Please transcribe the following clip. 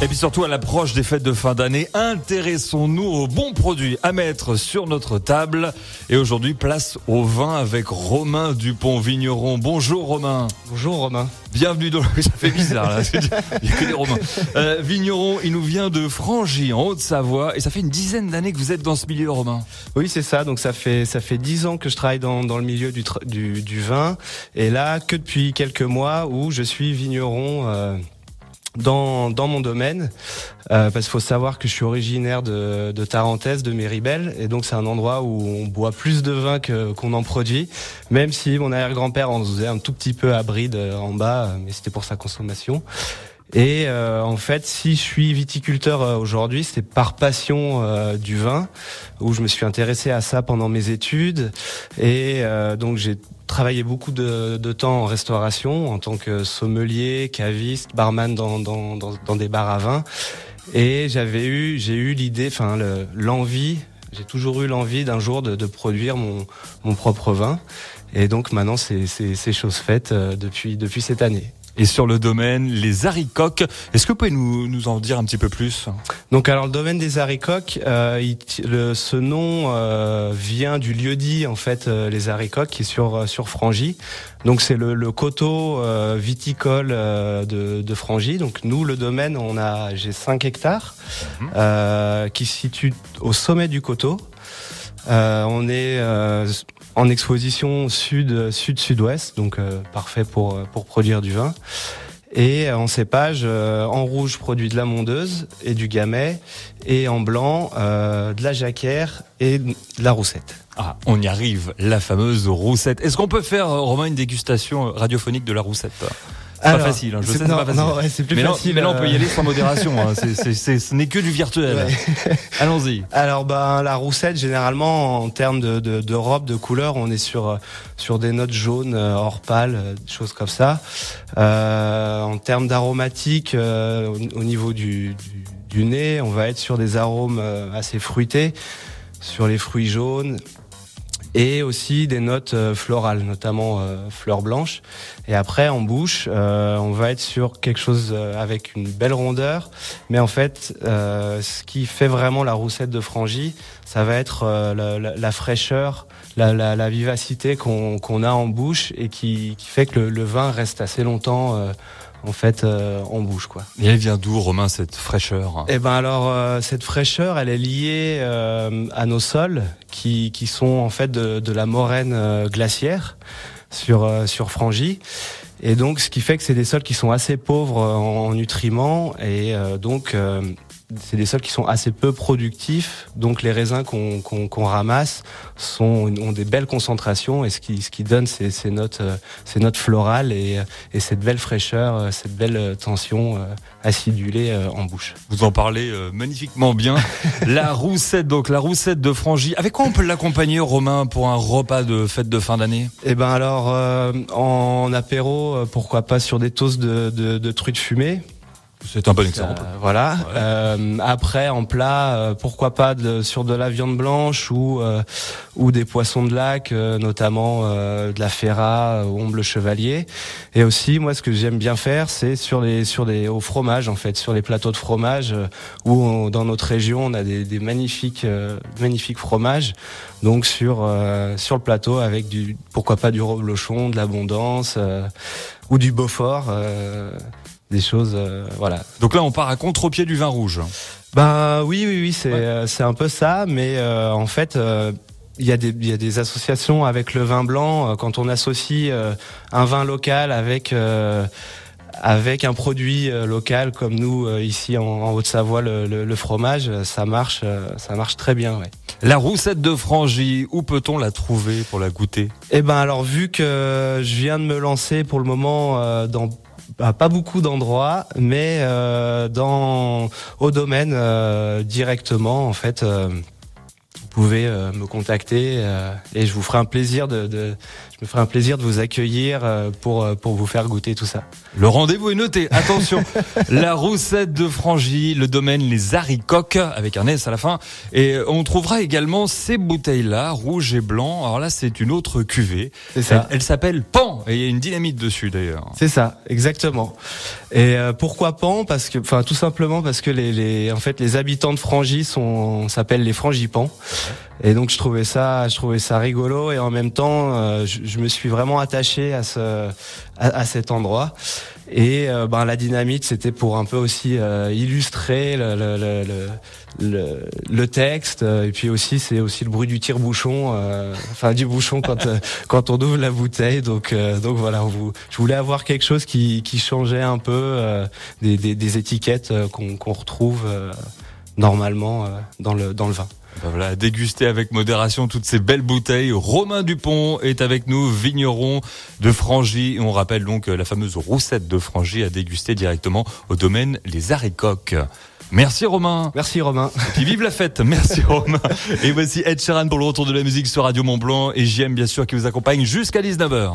Et puis surtout à l'approche des fêtes de fin d'année, intéressons-nous aux bons produits à mettre sur notre table. Et aujourd'hui, place au vin avec Romain Dupont Vigneron. Bonjour Romain. Bonjour Romain. Bienvenue dans le... Ça fait bizarre là. Il n'y a que des Romains. Euh, vigneron, il nous vient de Frangy en Haute-Savoie et ça fait une dizaine d'années que vous êtes dans ce milieu Romain. Oui c'est ça. Donc ça fait ça fait dix ans que je travaille dans, dans le milieu du, du, du, vin et là que depuis quelques mois où je suis vigneron. Euh, dans, mon domaine, euh, parce qu'il faut savoir que je suis originaire de, de Tarentaise, de Méribel, et donc c'est un endroit où on boit plus de vin que qu'on en produit, même si mon arrière-grand-père en faisait un tout petit peu à bride euh, en bas, mais c'était pour sa consommation. Et euh, en fait, si je suis viticulteur euh, aujourd'hui, c'est par passion euh, du vin, où je me suis intéressé à ça pendant mes études. Et donc j'ai travaillé beaucoup de, de, temps en restauration, en tant que sommelier, caviste, barman dans, dans, dans, des bars à vin. Et j'avais eu, j'ai eu l'idée, enfin l'envie, j'ai toujours eu l'envie d'un jour de, de, produire mon, mon propre vin. Et donc maintenant, c'est chose faite depuis, depuis cette année et sur le domaine les haricoques. Est-ce que vous pouvez nous, nous en dire un petit peu plus? Donc alors le domaine des haricoques, euh, le, ce nom euh, vient du lieu dit en fait euh, les haricoques qui est sur euh, sur Frangy. Donc c'est le, le, coteau euh, viticole de, de Frangy. Donc nous le domaine on a j'ai 5 hectares mhm. qui se situe au sommet du coteau. on est en exposition sud sud sud-ouest, donc euh, parfait pour euh, produire du vin. Et en cépage, euh, en rouge produit de la mondeuse et du gamay, et en blanc de la jacquère et de la roussette. Ah, on y arrive, la fameuse roussette. Est-ce qu'on peut faire, Romain, une dégustation radiophonique de la roussette c'est pas facile, hein. je sais, c'est pas facile. Non, ouais, c'est plus mais facile. mais là, on peut y aller sans modération. Hein. c'est, c'est, ce n'est que du virtuel. Ouais. Allons-y. Alors, ben, la roussette, généralement, en termes de, de, de robe, de couleur, on est sur sur des notes jaunes, euh, or pâle, euh, des choses comme ça. Euh, en termes d'aromatique, euh, au, niveau du, du, du, nez, on va être sur des arômes assez fruités, sur les fruits jaunes, et aussi des notes euh, florales, notamment euh, fleurs blanches. Et après, en bouche, euh, on va être sur quelque chose avec une belle rondeur, mais en fait, ce qui fait vraiment la roussette de Frangy, ça va être la, la, la, fraîcheur, la, la vivacité qu'on a en bouche et qui, qui fait que le, le, vin reste assez longtemps en fait euh, on bouge quoi. Et elle vient d'où Romain cette fraîcheur? Eh ben alors euh, cette fraîcheur elle est liée euh, à nos sols qui, qui sont en fait de, de la moraine euh, glaciaire sur euh, sur Frangy. Et donc ce qui fait que c'est des sols qui sont assez pauvres en, en nutriments. Et donc c'est des sols qui sont assez peu productifs, donc les raisins qu'on qu qu ramasse sont, ont des belles concentrations et ce qui, ce qui donne ces, ces notes, euh, ces notes florales et, et, cette belle fraîcheur, euh, cette belle tension euh, acidulée en bouche. Vous en parlez magnifiquement bien. la roussette, donc la roussette de Frangy. Avec quoi on peut l'accompagner, Romain, pour un repas de fête de fin d'année? Eh ben alors, en apéro, pourquoi pas sur des toasts de, de, de truites fumées c'est un bon exemple. Euh, voilà. Ouais. Euh, après, en plat, euh, pourquoi pas de, sur de la viande blanche ou euh, ou des poissons de lac, euh, notamment de la ferra, omble chevalier. Et aussi, moi, ce que j'aime bien faire, c'est sur les sur des au fromage en fait, sur les plateaux de fromage où on, dans notre région, on a des, des magnifiques magnifiques fromages. Donc sur sur le plateau avec du pourquoi pas du reblochon, de l'abondance ou du Beaufort des choses, euh, voilà. Donc là, on part à contre-pied du vin rouge. Ben oui, oui, oui, c'est ouais. euh, c'est un peu ça, mais euh, en fait. Euh, il y, a des, il y a des associations avec le vin blanc quand on associe un vin local avec avec un produit local comme nous ici en, en Haute-Savoie le, le, le, fromage ça marche ça marche très bien ouais. La roussette de Frangy où peut-on la trouver pour la goûter? Eh ben alors vu que je viens de me lancer pour le moment dans pas beaucoup d'endroits, mais euh, dans au domaine euh, directement en fait. Euh, vous pouvez me contacter et je vous ferai un plaisir de, de, je me ferai un plaisir de vous accueillir pour pour vous faire goûter tout ça. Le rendez-vous est noté. Attention, la roussette de Frangy, le domaine les haricoques avec un S à la fin et on trouvera également ces bouteilles là, rouge et blanc. Alors là, c'est une autre cuvée. C'est ça. Elle, s'appelle Pan et il y a une dynamite dessus d'ailleurs. C'est ça, exactement. Et euh, pourquoi Pan? Parce que, enfin, tout simplement parce que les, les, en fait, les habitants de Frangy sont s'appellent les Frangipans. Et donc je trouvais ça, je trouvais ça rigolo et en même temps, euh, je, je, me suis vraiment attaché à ce, à, à cet endroit. Et euh, ben la dynamite, c'était pour un peu aussi euh, illustrer le, le, le, le, texte. Et puis aussi, c'est aussi le bruit du tire-bouchon, enfin du bouchon quand quand on ouvre la bouteille. Donc donc voilà, vous, je voulais avoir quelque chose qui, qui changeait un peu des, des, des, étiquettes qu'on qu'on retrouve normalement dans le dans le vin. Voilà, déguster avec modération toutes ces belles bouteilles. Romain Dupont est avec nous, vigneron de Frangy. On rappelle donc la fameuse roussette de Frangy à déguster directement au domaine Les Haricoques. Merci Romain. Merci Romain. Et puis vive la fête. Merci Romain. Et voici Ed Sheeran pour le retour de la musique sur Radio Mont Blanc et JM bien sûr qui vous accompagne jusqu'à 19h.